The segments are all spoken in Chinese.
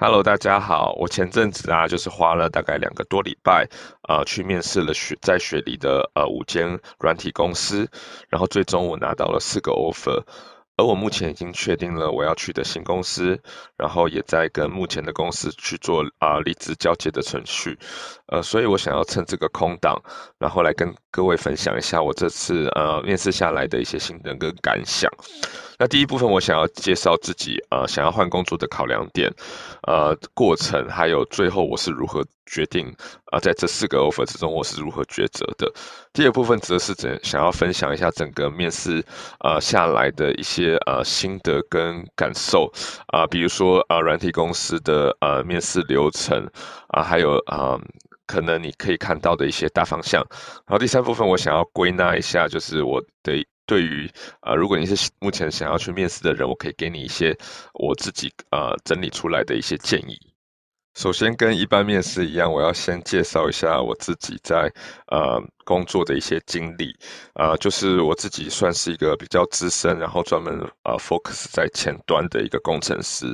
Hello，大家好。我前阵子啊，就是花了大概两个多礼拜，呃，去面试了雪在雪梨的呃五间软体公司，然后最终我拿到了四个 offer。而我目前已经确定了我要去的新公司，然后也在跟目前的公司去做啊、离职交接的程序，呃，所以我想要趁这个空档，然后来跟各位分享一下我这次呃面试下来的一些心得跟感想。那第一部分我想要介绍自己呃想要换工作的考量点，呃过程，还有最后我是如何决定啊、在这四个 offer 之中我是如何抉择的。第二部分则是怎想要分享一下整个面试呃下来的一些。呃，心得跟感受啊、比如说啊，软体公司的呃面试流程啊、还有啊、可能你可以看到的一些大方向。然后第三部分，我想要归纳一下，就是我的对于啊、呃，如果你是目前想要去面试的人，我可以给你一些我自己呃整理出来的一些建议。首先，跟一般面试一样，我要先介绍一下我自己在呃工作的一些经历。呃，就是我自己算是一个比较资深，然后专门呃 focus 在前端的一个工程师。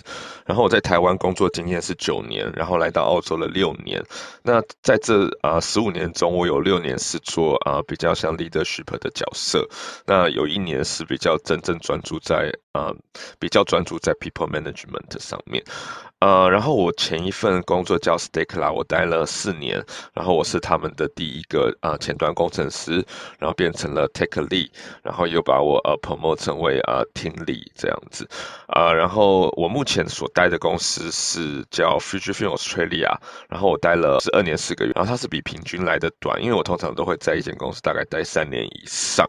然后我在台湾工作经验是九年，然后来到澳洲了六年。那在这呃十五年中，我有六年是做呃比较像 leadership 的角色，那有一年是比较真正专注在呃比较专注在 people management 上面。呃，然后我前一份工作叫 Stackla，我待了四年，然后我是他们的第一个呃前端工程师，然后变成了 Tech Lead，然后又把我呃 promote 成为呃 Team Lead 这样子，呃，然后我目前所待的公司是叫 Fujifilm Australia，然后我待了十二年四个月，然后它是比平均来的短，因为我通常都会在一间公司大概待三年以上，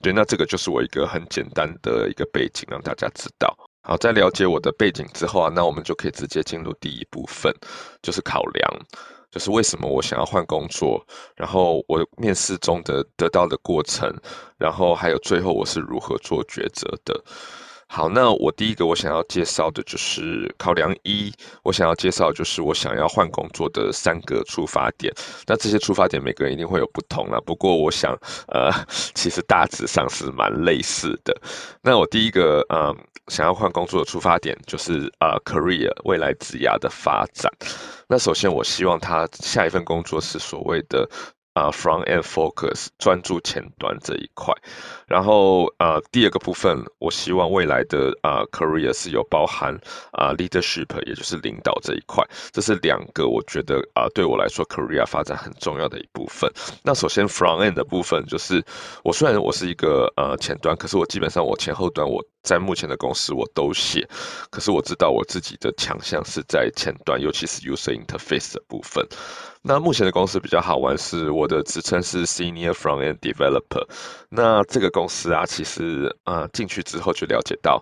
对，那这个就是我一个很简单的一个背景，让大家知道。好，在了解我的背景之后啊，那我们就可以直接进入第一部分，就是考量，就是为什么我想要换工作，然后我面试中的得到的过程，然后还有最后我是如何做抉择的。好，那我第一个我想要介绍的就是考量一，我想要介绍就是我想要换工作的三个出发点。那这些出发点每个人一定会有不同啦，不过我想，呃，其实大致上是蛮类似的。那我第一个，嗯，想要换工作的出发点就是呃，career 未来职涯的发展。那首先，我希望他下一份工作是所谓的。啊、uh，front end focus 专注前端这一块，然后呃第二个部分，我希望未来的啊、career 是有包含啊、leadership，也就是领导这一块，这是两个我觉得啊对我来说 career 发展很重要的一部分。那首先 front end 的部分，就是我虽然我是一个呃前端，可是我基本上我前后端我在目前的公司我都写，可是我知道我自己的强项是在前端，尤其是 user interface 的部分。那目前的公司比较好玩，是我的职称是 Senior Front-end Developer。那这个公司啊，其实啊进去之后就了解到，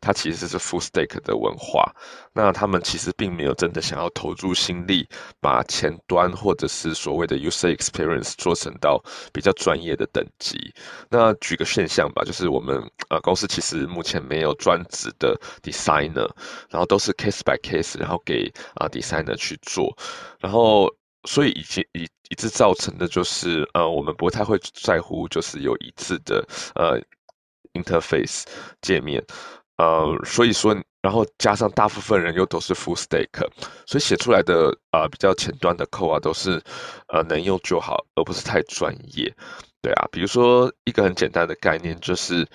它其实是 Full Stack 的文化。那他们其实并没有真的想要投注心力，把前端或者是所谓的 User Experience 做成到比较专业的等级。那举个现象吧，就是我们呃公司其实目前没有专职的 Designer，然后都是 Case by Case，然后给啊、Designer 去做，然后。所以以及以以致造成的就是，呃，我们不太会在乎，就是有一致的呃 interface 界面，呃，所以说，然后加上大部分人又都是 full stack，所以写出来的、呃、比较前端的 code 啊都是呃能用就好，而不是太专业，对啊，比如说一个很简单的概念就是，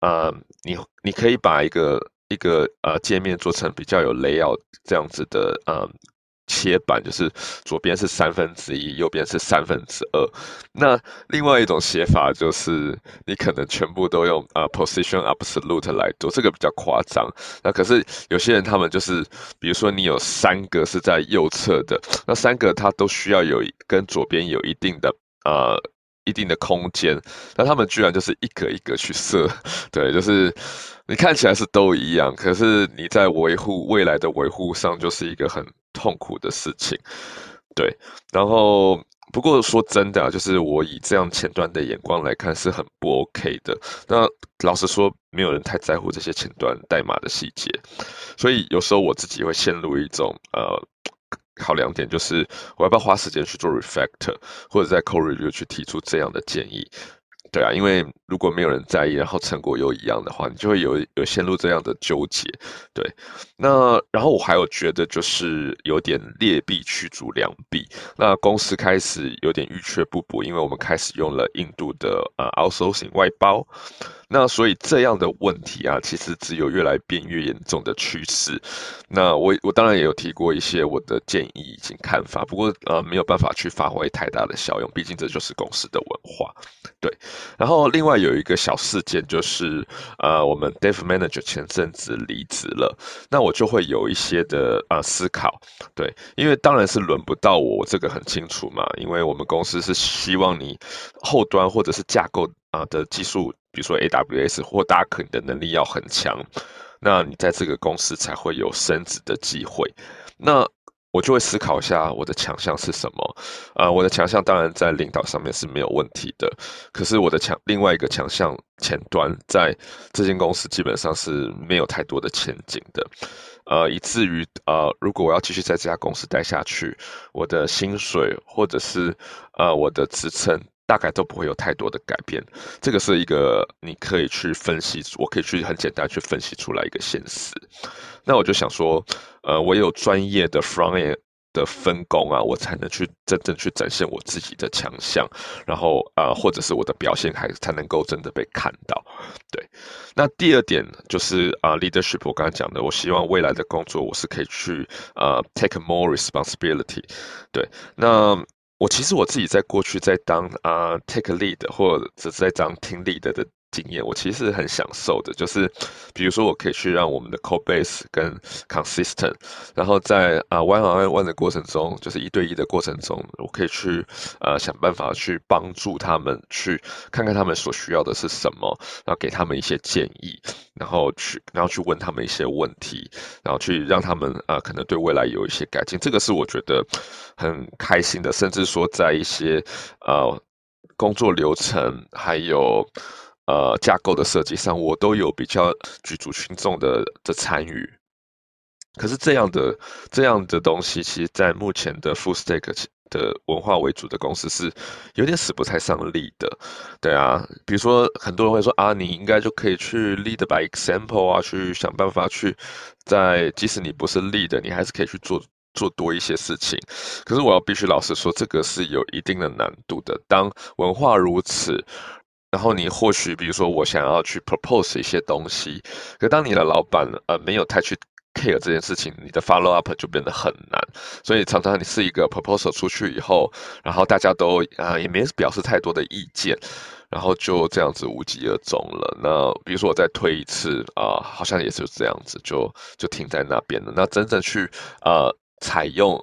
呃，你你可以把一个一个呃界面做成比较有 layout 这样子的，呃。切板就是左边是三分之一，右边是三分之二。那另外一种写法就是，你可能全部都用呃 position absolute 来做，这个比较夸张。那可是有些人他们就是，比如说你有三个是在右侧的，那三个它都需要有跟左边有一定的呃一定的空间，那他们居然就是一个一个去设，对，就是你看起来是都一样，可是你在维护未来的维护上就是一个很。痛苦的事情，对。然后，不过说真的啊，就是我以这样前端的眼光来看，是很不 OK 的。那老实说，没有人太在乎这些前端代码的细节，所以有时候我自己会陷入一种呃考量点，就是我要不要花时间去做 refactor，或者在 code review 去提出这样的建议。对啊，因为如果没有人在意，然后成果又一样的话，你就会有有陷入这样的纠结。对，那然后我还有觉得就是有点劣币驱逐良币，那公司开始有点欲缺不补，因为我们开始用了印度的呃 outsourcing 外包。那所以这样的问题啊，其实只有越来变越严重的趋势。那我我当然也有提过一些我的建议以及看法，不过呃没有办法去发挥太大的效用，毕竟这就是公司的文化。对，然后另外有一个小事件就是呃我们 Dev Manager 前阵子离职了，那我就会有一些的呃思考。对，因为当然是轮不到我，这个很清楚嘛，因为我们公司是希望你后端或者是架构啊的技术。比如说 AWS 或 Docker 你的能力要很强，那你在这个公司才会有升职的机会。那我就会思考一下我的强项是什么。呃，我的强项当然在领导上面是没有问题的，可是我的强另外一个强项前端在这间公司基本上是没有太多的前景的。呃，以至于呃，如果我要继续在这家公司待下去，我的薪水或者是呃我的职称。大概都不会有太多的改变，这个是一个你可以去分析，我可以去很简单去分析出来一个现实。那我就想说，呃，我有专业的 front end 的分工啊，我才能去真正去展现我自己的强项，然后呃，或者是我的表现还才能够真的被看到。对，那第二点就是啊，，leadership，我刚才讲的，我希望未来的工作我是可以去呃 take more responsibility。对，那。我其实我自己在过去在当啊、take lead 或者是在当听 lead 的经验，我其实很享受的，就是比如说我可以去让我们的 code base 跟 consistent，然后在啊 one on one 的过程中，就是一对一的过程中，我可以去呃想办法去帮助他们，去看看他们所需要的是什么，然后给他们一些建议，然后去然后去问他们一些问题，然后去让他们呃可能对未来有一些改进，这个是我觉得很开心的，甚至说在一些呃工作流程还有。呃，架构的设计上，我都有比较举足轻重的的参与。可是这样的这样的东西，其实，在目前的 Full Stack 的文化为主的公司是有点使不太上力的。对啊，比如说很多人会说啊，你应该就可以去 Lead by Example 啊，去想办法去在即使你不是 Lead，你还是可以去做做多一些事情。可是我要必须老实说，这个是有一定的难度的。当文化如此。然后你或许，比如说我想要去 propose 一些东西，可当你的老板呃没有太去 care 这件事情，你的 follow up 就变得很难。所以常常你是一个 proposal 出去以后，然后大家都啊、呃、也没表示太多的意见，然后就这样子无疾而终了。那比如说我再推一次啊、好像也是这样子，就就停在那边了。那真正去呃采用。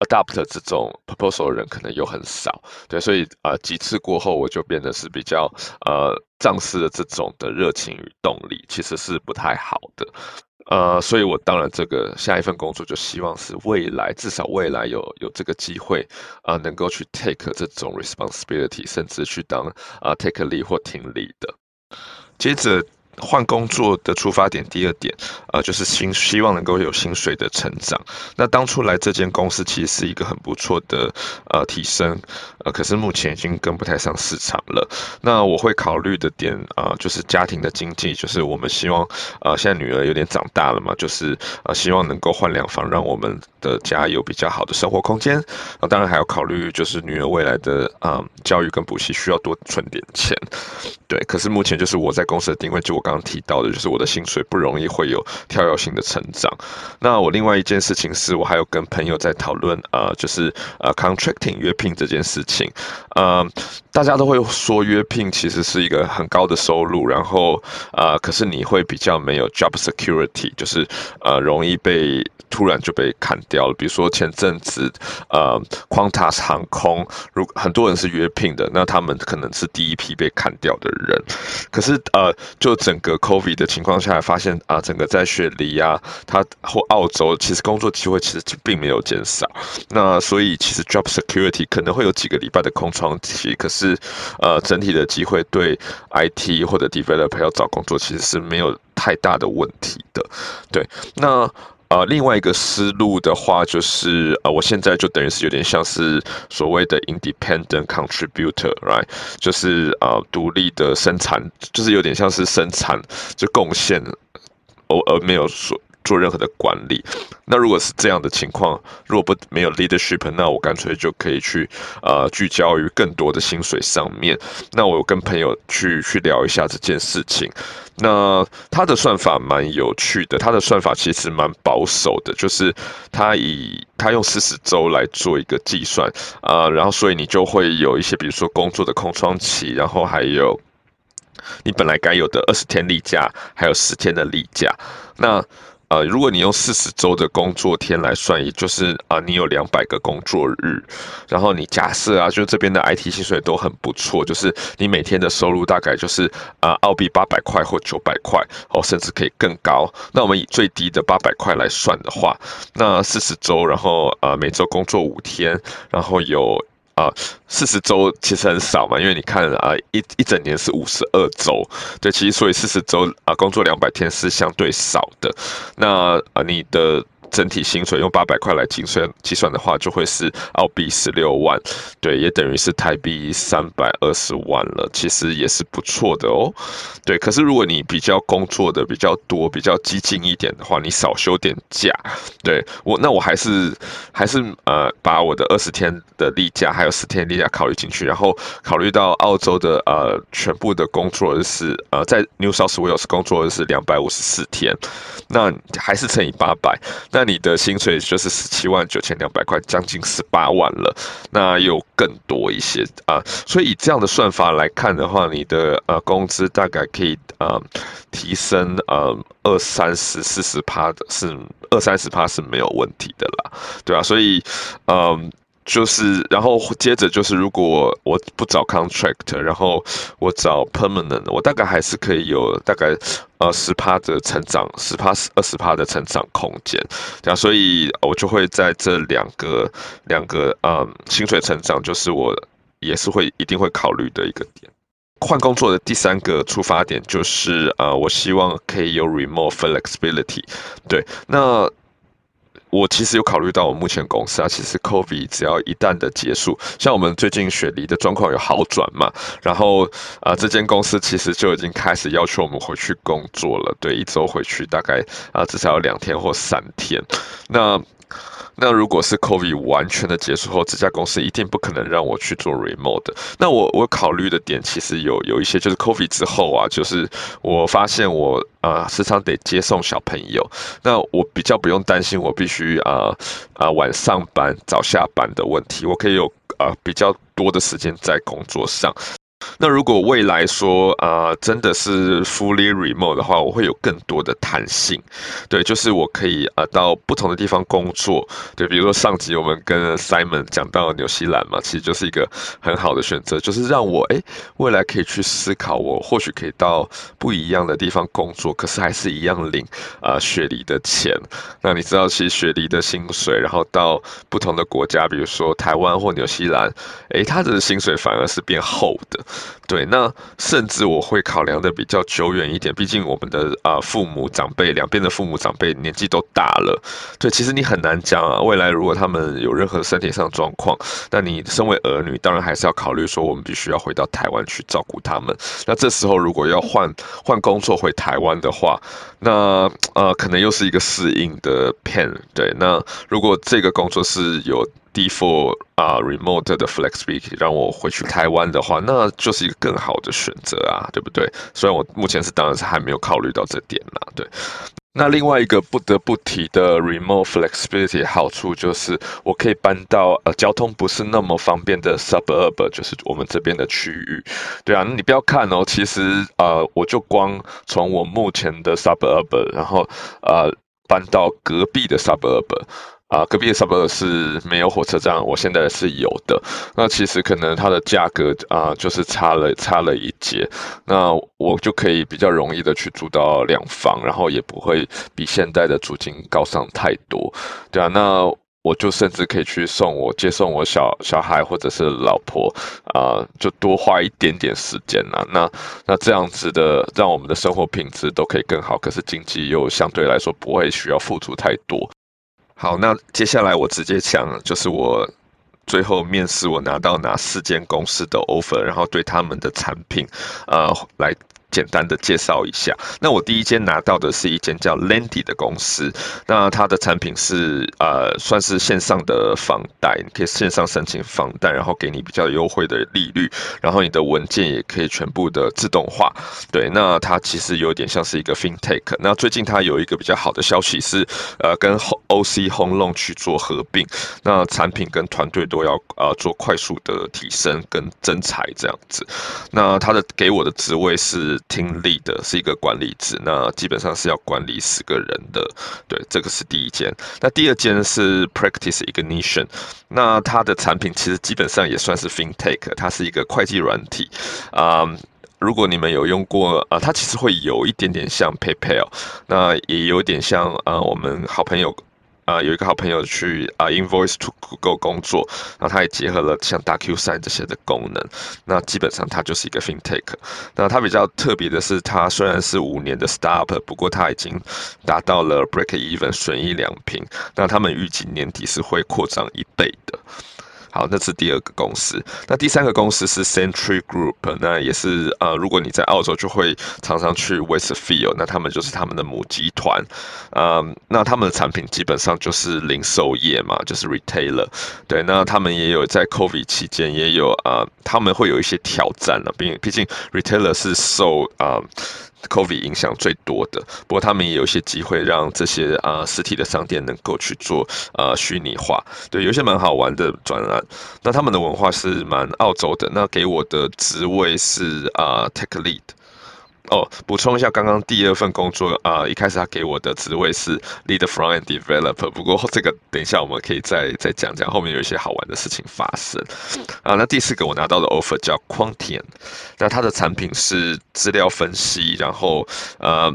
Adopt 这种 proposal 的人可能又很少，对，所以啊、呃、几次过后，我就变得是比较呃丧失了这种的热情与动力，其实是不太好的，呃，所以我当然这个下一份工作就希望是未来至少未来有有这个机会啊、能够去 take 这种 responsibility，甚至去当啊、take 力或听力的，接着。换工作的出发点，第二点，呃，就是薪希望能够有薪水的成长。那当初来这间公司其实是一个很不错的呃提升，呃，可是目前已经跟不太上市场了。那我会考虑的点啊、就是家庭的经济，就是我们希望呃，现在女儿有点长大了嘛，就是呃，希望能够换两房，让我们的家有比较好的生活空间。那当然还要考虑就是女儿未来的啊、教育跟补习需要多存点钱。对，可是目前就是我在公司的定位，就我刚刚提到的，就是我的薪水不容易会有跳跃性的成长。那我另外一件事情是，我还有跟朋友在讨论啊、就是呃，contracting 约聘这件事情。呃，大家都会说约聘其实是一个很高的收入，然后呃，可是你会比较没有 job security，就是呃，容易被突然就被砍掉了。比如说前阵子呃 Quantas 航空，如很多人是约聘的，那他们可能是第一批被砍掉的人。可是呃，就整整个 COVID 的情况下，发现啊、整个在雪梨啊，它或澳洲，其实工作机会其实并没有减少。那所以其实 job security 可能会有几个礼拜的空窗期，可是呃，整体的机会对 IT 或者 developer 要找工作，其实是没有太大的问题的。对，那。呃，另外一个思路的话，就是呃，我现在就等于是有点像是所谓的 independent contributor，right？就是呃，独立的生产，就是有点像是生产就贡献，而而没有说。做任何的管理，那如果是这样的情况，如果不没有 leadership，那我干脆就可以去呃聚焦于更多的薪水上面。那我跟朋友去去聊一下这件事情，那他的算法蛮有趣的，他的算法其实蛮保守的，就是他以他用四十周来做一个计算啊、呃，然后所以你就会有一些比如说工作的空窗期，然后还有你本来该有的二十天例假，还有十天的例假，那。呃，如果你用四十周的工作天来算，也就是啊、你有两百个工作日，然后你假设啊，就这边的 IT 薪水都很不错，就是你每天的收入大概就是啊、澳币八百块或九百块，哦，甚至可以更高。那我们以最低的八百块来算的话，那四十周，然后呃，每周工作五天，然后有。啊，四十周其实很少嘛，因为你看啊，一一整年是五十二周，对，其实所以四十周啊，工作两百天是相对少的。那啊，你的。整体薪水用八百块来计算计算的话，就会是澳币十六万，对，也等于是台币三百二十万了。其实也是不错的哦，对。可是如果你比较工作的比较多、比较激进一点的话，你少休点假，对我那我还是还是呃把我的二十天的例假还有十天例假考虑进去，然后考虑到澳洲的呃全部的工作日是呃在 New South Wales 工作日是两百五十四天，那还是乘以八百那。那你的薪水就是十七万九千两百块，将近十八万了，那又更多一些啊。所以以这样的算法来看的话，你的呃工资大概可以呃提升呃二三十四十趴的，是二三十趴是没有问题的啦，对啊，所以嗯。就是，然后接着就是，如果我不找 contract，然后我找 permanent，我大概还是可以有大概呃十趴的成长，十趴二十趴的成长空间，这样，所以我就会在这两个两个嗯薪水成长，就是我也是会一定会考虑的一个点。换工作的第三个出发点就是呃，我希望可以有 remote flexibility，对，那。我其实有考虑到，我目前公司啊，其实 COVID 只要一旦的结束，像我们最近雪梨的状况有好转嘛，然后啊、呃，这间公司其实就已经开始要求我们回去工作了，对，一周回去大概啊、至少有两天或三天，那。那如果是 COVID 完全的结束后，这家公司一定不可能让我去做 remote 的。那我我考虑的点其实有有一些，就是 COVID 之后啊，就是我发现我啊、时常得接送小朋友，那我比较不用担心我必须啊啊晚上班早下班的问题，我可以有啊、比较多的时间在工作上。那如果未来说啊、真的是 fully remote 的话，我会有更多的弹性，对，就是我可以啊、到不同的地方工作，对，比如说上集我们跟 Simon 讲到纽西兰嘛，其实就是一个很好的选择，就是让我诶未来可以去思考，我或许可以到不一样的地方工作，可是还是一样领啊、雪梨的钱。那你知道，其实雪梨的薪水，然后到不同的国家，比如说台湾或纽西兰，诶，他的薪水反而是变厚的。对，那甚至我会考量的比较久远一点，毕竟我们的啊、父母长辈两边的父母长辈年纪都大了，对，其实你很难讲啊，未来如果他们有任何身体上状况，那你身为儿女，当然还是要考虑说，我们必须要回到台湾去照顾他们。那这时候如果要换换工作回台湾的话，那呃可能又是一个适应的 pain。对，那如果这个工作是有 default 啊，remote 的 flexibility 让我回去台湾的话，那就是一个更好的选择啊，对不对？虽然我目前是当然是还没有考虑到这点啦，对。那另外一个不得不提的 remote flexibility 好处就是，我可以搬到呃交通不是那么方便的 suburb，就是我们这边的区域。对啊，那你不要看哦，其实呃我就光从我目前的 suburb，然后呃搬到隔壁的 suburb。啊，隔壁的 suburb 是没有火车站，我现在是有的。那其实可能它的价格啊，就是差了差了一截，那我就可以比较容易的去租到两房，然后也不会比现在的租金高上太多，对啊。那我就甚至可以去送我接送我小小孩或者是老婆啊、就多花一点点时间呐。那那这样子的，让我们的生活品质都可以更好，可是经济又相对来说不会需要付出太多。好，那接下来我直接讲，就是我最后面试我拿到哪四间公司的 offer，然后对他们的产品、呃、来。简单的介绍一下，那我第一间拿到的是一间叫 Lendy 的公司，那它的产品是呃算是线上的房贷，你可以线上申请房贷，然后给你比较优惠的利率，然后你的文件也可以全部的自动化。对，那它其实有点像是一个 FinTech。那最近它有一个比较好的消息是，呃，跟后 OC Home Loan 去做合并，那产品跟团队都要呃做快速的提升跟增材这样子。那他的给我的职位是。听力的是一个管理职，那基本上是要管理十个人的。对，这个是第一间。那第二间是 Practice Ignition，那它的产品其实基本上也算是 FinTech，它是一个会计软体。啊、嗯，如果你们有用过啊、呃，它其实会有一点点像 PayPal，那也有点像啊、我们好朋友。啊，有一个好朋友去啊，Invoice to Google 工作，然后他也结合了像 DQ 三这些的功能。那基本上它就是一个 FinTech。那它比较特别的是，它虽然是五年的 Startup，不过它已经达到了 Break Even 损益两平。那他们预计年底是会扩张一倍的。好，那是第二个公司。那第三个公司是 Century Group，那也是呃，如果你在澳洲就会常常去 Westfield，那他们就是他们的母集团。嗯，那他们的产品基本上就是零售业嘛，就是 Retailer。对，那他们也有在 COVID 期间也有啊、他们会有一些挑战了，毕毕竟 Retailer 是受啊。COVID 影响最多的，不过他们也有一些机会让这些啊、呃、实体的商店能够去做啊虚拟化，对，有一些蛮好玩的专案。那他们的文化是蛮澳洲的。那给我的职位是啊、呃、Tech Lead。哦，补充一下，刚刚第二份工作啊、呃，一开始他给我的职位是 Lead Front-end Developer，不过这个等一下我们可以再再讲讲，后面有一些好玩的事情发生。啊，那第四个我拿到的 offer 叫 Quantian，那它的产品是资料分析，然后呃。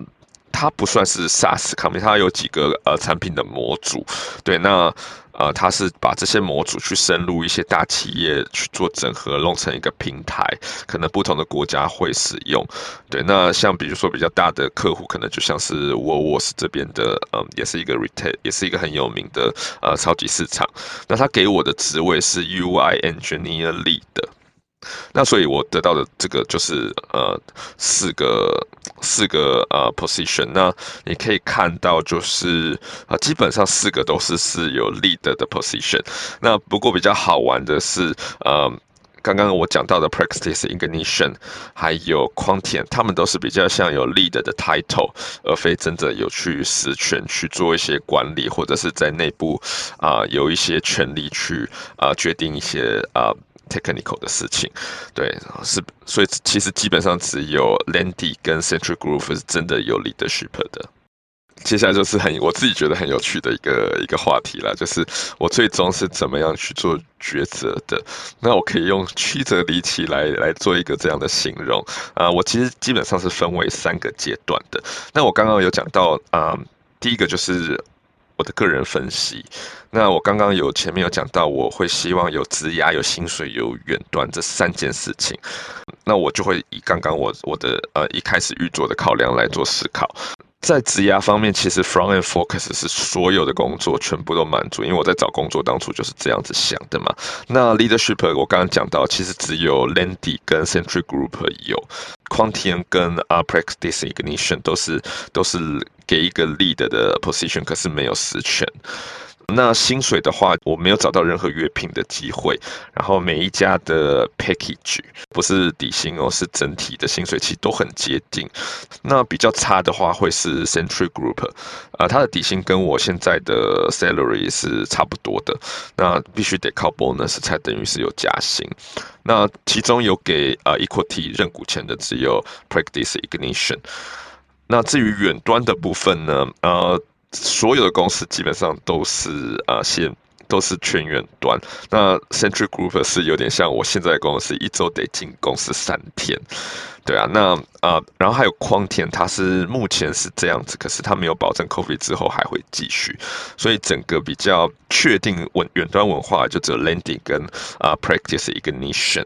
它不算是 SaaS company，它有几个呃产品的模组，对，那呃他是把这些模组去深入一些大企业去做整合，弄成一个平台，可能不同的国家会使用，对，那像比如说比较大的客户，可能就像是沃沃斯这边的，嗯，也是一个 retail，也是一个很有名的呃超级市场，那他给我的职位是 UI Engineer Lead。那所以，我得到的这个就是呃四个四个呃 position。那你可以看到，就是啊，基本上四个都是是有 lead 的 position。那不过比较好玩的是，呃，刚刚我讲到的 Practice Ignition 还有匡田他们都是比较像有 lead 的 title，而非真的有去实权去做一些管理，或者是在内部啊、有一些权利去啊、呃、决定一些啊。Technical 的事情，对，是，所以其实基本上只有 Lendy 跟 Central Group 是真的有 leadership 的。接下来就是很我自己觉得很有趣的一个一个话题了，就是我最终是怎么样去做抉择的。那我可以用曲折离奇来来做一个这样的形容啊、我其实基本上是分为三个阶段的。那我刚刚有讲到啊、第一个就是。我的个人分析，那我刚刚有前面有讲到，我会希望有职涯、有薪水、有远端这三件事情，那我就会以刚刚我我的呃一开始预做的考量来做思考。在职涯方面，其实 front and Focus 是所有的工作全部都满足，因为我在找工作当初就是这样子想的嘛。那 Leadership 我刚刚讲到，其实只有 Lendy 跟 Century Group 有，Quantian 跟啊 Practice Ignition 都是都是给一个 Lead 的 position，可是没有实权。那薪水的话，我没有找到任何月聘的机会。然后每一家的 package 不是底薪哦，是整体的薪水其实都很接近。那比较差的话会是 Century Group，呃，它的底薪跟我现在的 salary 是差不多的。那必须得靠 bonus 才等于是有加薪。那其中有给呃 equity 认股权的只有 Practice Ignition。那至于远端的部分呢，呃。所有的公司基本上都是啊，先都是全远端。那 Century Group 是有点像我现在的公司，一周得进公司三天。对啊，那啊、呃，然后还有匡田，它是目前是这样子，可是它没有保证 COVID 之后还会继续，所以整个比较确定稳远端文化就只有 Landing 跟啊、Practice Ignition。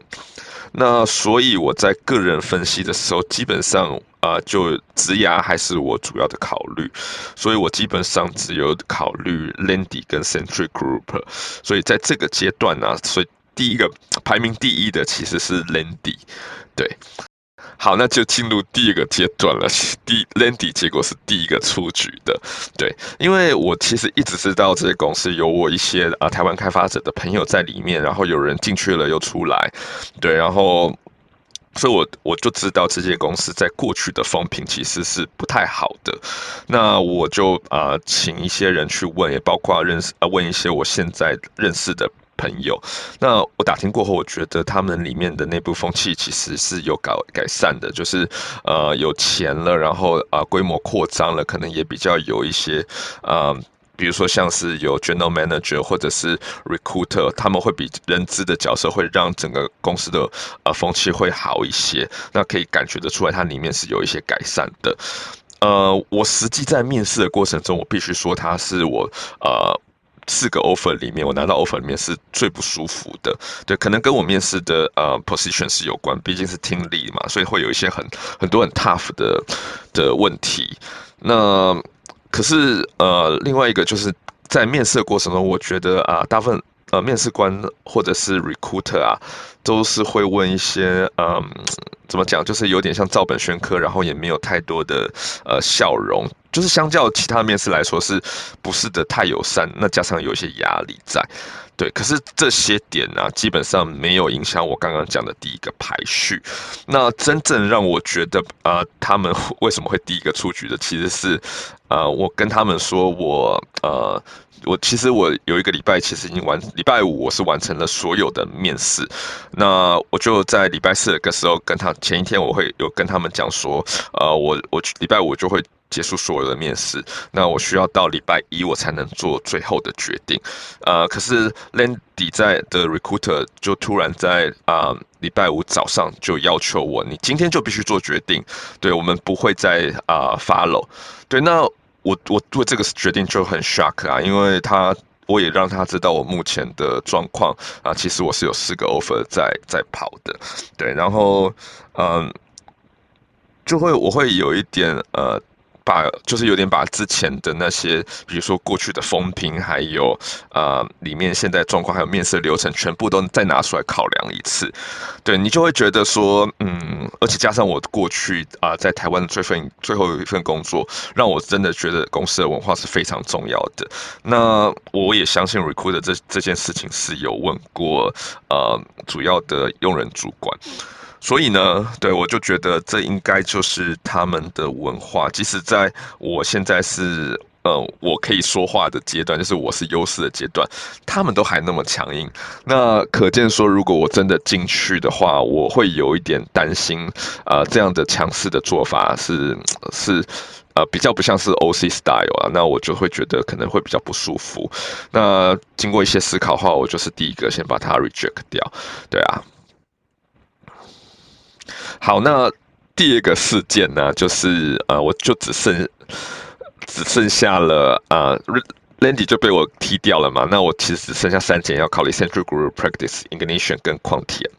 那所以我在个人分析的时候，基本上、呃，就职涯还是我主要的考虑，所以我基本上只有考虑 Landy 跟 Century Group，所以在这个阶段呢、啊，所以第一个排名第一的其实是 Landy，对。好，那就进入第二个阶段了。第 Landy 结果是第一个出局的，对，因为我其实一直知道这些公司有我一些啊、台湾开发者的朋友在里面，然后有人进去了又出来，对，然后所以我我就知道这些公司在过去的风评其实是不太好的。那我就啊、呃、请一些人去问，也包括认识啊、问一些我现在认识的。朋友，那我打听过后，我觉得他们里面的内部风气其实是有改改善的，就是呃有钱了，然后啊规模扩张了，可能也比较有一些啊、比如说像是有 general manager 或者是 recruiter，他们会比人资的角色会让整个公司的呃风气会好一些，那可以感觉得出来，它里面是有一些改善的。呃，我实际在面试的过程中，我必须说它是我呃。四个 offer 里面，我拿到 offer 里面是最不舒服的。对，可能跟我面试的呃 position 是有关，毕竟是听力嘛，所以会有一些很很多很 tough 的的问题。那可是呃，另外一个就是在面试的过程中，我觉得啊，大部分呃面试官或者是 recruiter 啊，都是会问一些嗯，怎么讲，就是有点像照本宣科，然后也没有太多的呃笑容。就是相较其他面试来说，是不是的太友善？那加上有一些压力在，对。可是这些点呢、啊，基本上没有影响我刚刚讲的第一个排序。那真正让我觉得、呃，他们 为什么会第一个出局的，其实是、呃，我跟他们说我呃，我其实我有一个礼拜其实已经完，礼拜五我是完成了所有的面试。那我就在礼拜四的时候跟他前一天我会有跟他们讲说，呃，我我礼拜五就会。结束所有的面试，那我需要到礼拜一我才能做最后的决定。呃，可是 Landy 在的 recruiter 就突然在啊礼拜五早上就要求我，你今天就必须做决定。对，我们不会再啊 follow。对，那我我做这个决定就很 shock 啊，因为他我也让他知道我目前的状况啊，其实我是有四个 offer 在在跑的。对，然后嗯，就会我会有一点呃。把就是有点把之前的那些，比如说过去的风评，还有呃里面现在状况，还有面试流程，全部都再拿出来考量一次。对，你就会觉得说，嗯，而且加上我过去啊、在台湾的最份最后有一份工作，让我真的觉得公司的文化是非常重要的。那我也相信 recruiter 这这件事情是有问过呃主要的用人主管。所以呢，对，我就觉得这应该就是他们的文化。即使在我现在是呃我可以说话的阶段，就是我是优势的阶段，他们都还那么强硬。那可见说，如果我真的进去的话，我会有一点担心。呃，这样的强势的做法是是呃比较不像是 OC style 啊。那我就会觉得可能会比较不舒服。那经过一些思考的话，我就是第一个先把它 reject 掉。对啊。好，那第二个事件呢，就是呃，我就只剩只剩下了呃，Landy 就被我踢掉了嘛。那我其实只剩下三件要考虑：central Group、Practice、Ignition 跟矿铁。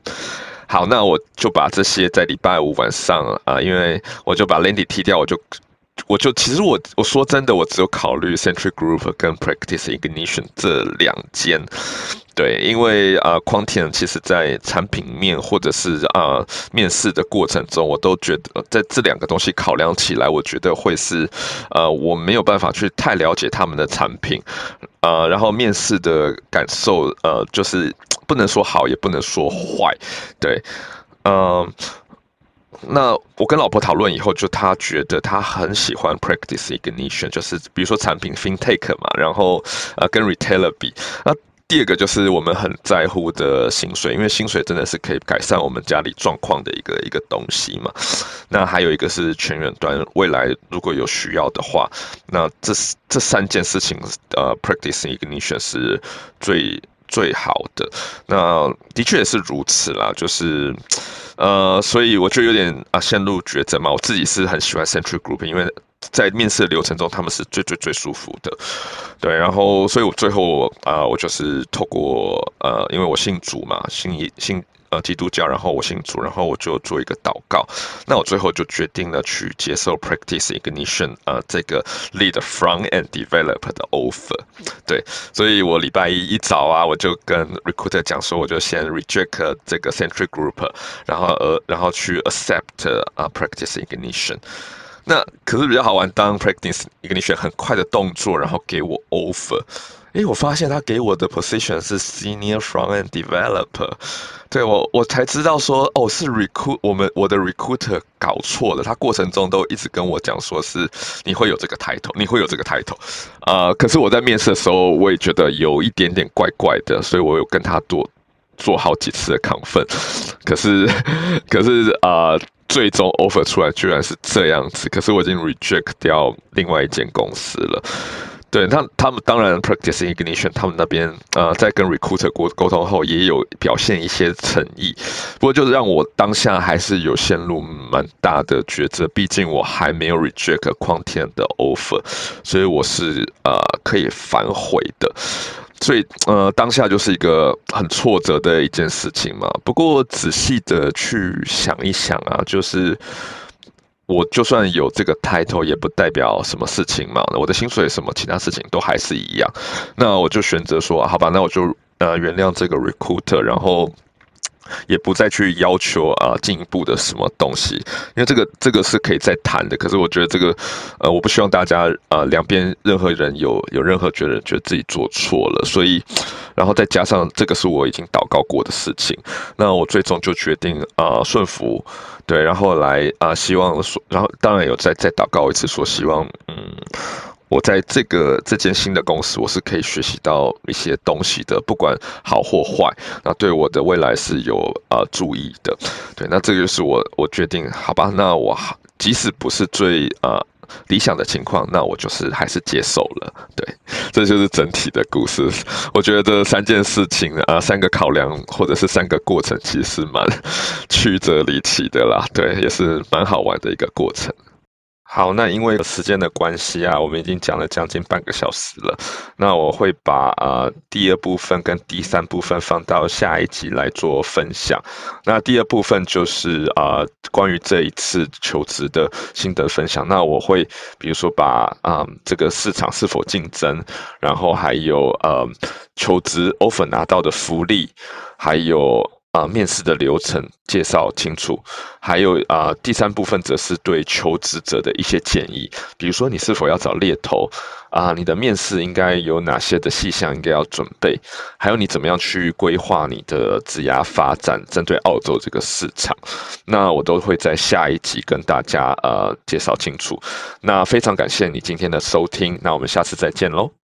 好，那我就把这些在礼拜五晚上啊、因为我就把 Landy 踢掉，我就。我就其实我我说真的，我只有考虑 Century Group 跟 Practice Ignition 这两间，对，因为啊，匡田其实在产品面或者是啊、面试的过程中，我都觉得在这两个东西考量起来，我觉得会是呃我没有办法去太了解他们的产品，呃，然后面试的感受呃就是不能说好也不能说坏，对，嗯、呃。那我跟老婆讨论以后，就她觉得她很喜欢 Practice Ignition，就是比如说产品 FinTech 嘛，然后呃跟 Retailer 比。那第二个就是我们很在乎的薪水，因为薪水真的是可以改善我们家里状况的一个一个东西嘛。那还有一个是全员端，未来如果有需要的话，那这这三件事情呃 Practice Ignition 是最。最好的。那的确也是如此啦，就是呃，所以我就有点啊陷入抉择嘛。我自己是很喜欢 Century Group，因为在面试的流程中，他们是最最最舒服的。对，然后所以我最后啊、我就是透过呃，因为我姓主嘛，姓一信。呃，基督教，然后我信主，然后我就做一个祷告。那我最后就决定了去接受 Practice Ignition 呃这个 Lead Front End develop 的 offer。对，所以我礼拜一一早啊，我就跟 Recruiter 讲说，我就先 reject 这个 Century Group，然后呃，然后去 accept 啊 Practice Ignition。那可是比较好玩，当 Practice Ignition 很快的动作，然后给我 offer。诶，我发现他给我的 position 是 Senior Front End Developer。对，我我才知道说哦，是 recruit 我们我的 recruiter 搞错了，他过程中都一直跟我讲说是你会有这个 title，你会有这个 title，啊、可是我在面试的时候我也觉得有一点点怪怪的，所以我有跟他多做好几次的亢奋 可是可是啊、最终 offer 出来居然是这样子，可是我已经 reject 掉另外一间公司了。对他，他们当然 Practice Ignition，他们那边呃，在跟 recruiter 沟沟通后，也有表现一些诚意。不过，就是让我当下还是有陷入蛮大的抉择，毕竟我还没有 reject Quantium 的 offer，所以我是呃可以反悔的。所以呃，当下就是一个很挫折的一件事情嘛。不过仔细的去想一想啊，就是。我就算有这个 title，也不代表什么事情嘛。我的薪水什么其他事情都还是一样。那我就选择说，好吧，那我就呃原谅这个 recruiter，然后也不再去要求啊进一步的什么东西，因为这个这个是可以再谈的。可是我觉得这个呃，我不希望大家呃两边任何人有有任何觉得觉得自己做错了，所以然后再加上这个是我已经祷告过的事情，那我最终就决定啊顺服。对，然后来啊、希望说，然后当然有再再祷告一次，说希望，嗯，我在这个这间新的公司，我是可以学习到一些东西的，不管好或坏，那对我的未来是有呃注意的。对，那这个就是我我决定，好吧，那我即使不是最呃。理想的情况，那我就是还是接受了。对，这就是整体的故事。我觉得这三件事情啊，三个考量或者是三个过程，其实蛮 曲折离奇的啦。对，也是蛮好玩的一个过程。好，那因为时间的关系啊，我们已经讲了将近半个小时了。那我会把呃第二部分跟第三部分放到下一集来做分享。那第二部分就是呃关于这一次求职的心得分享。那我会比如说把啊、呃、这个市场是否竞争，然后还有呃求职 offer 拿到的福利，还有。啊、面试的流程介绍清楚，还有啊、第三部分则是对求职者的一些建议，比如说你是否要找猎头啊、你的面试应该有哪些的细项应该要准备，还有你怎么样去规划你的职涯发展，针对澳洲这个市场，那我都会在下一集跟大家呃介绍清楚。那非常感谢你今天的收听，那我们下次再见喽。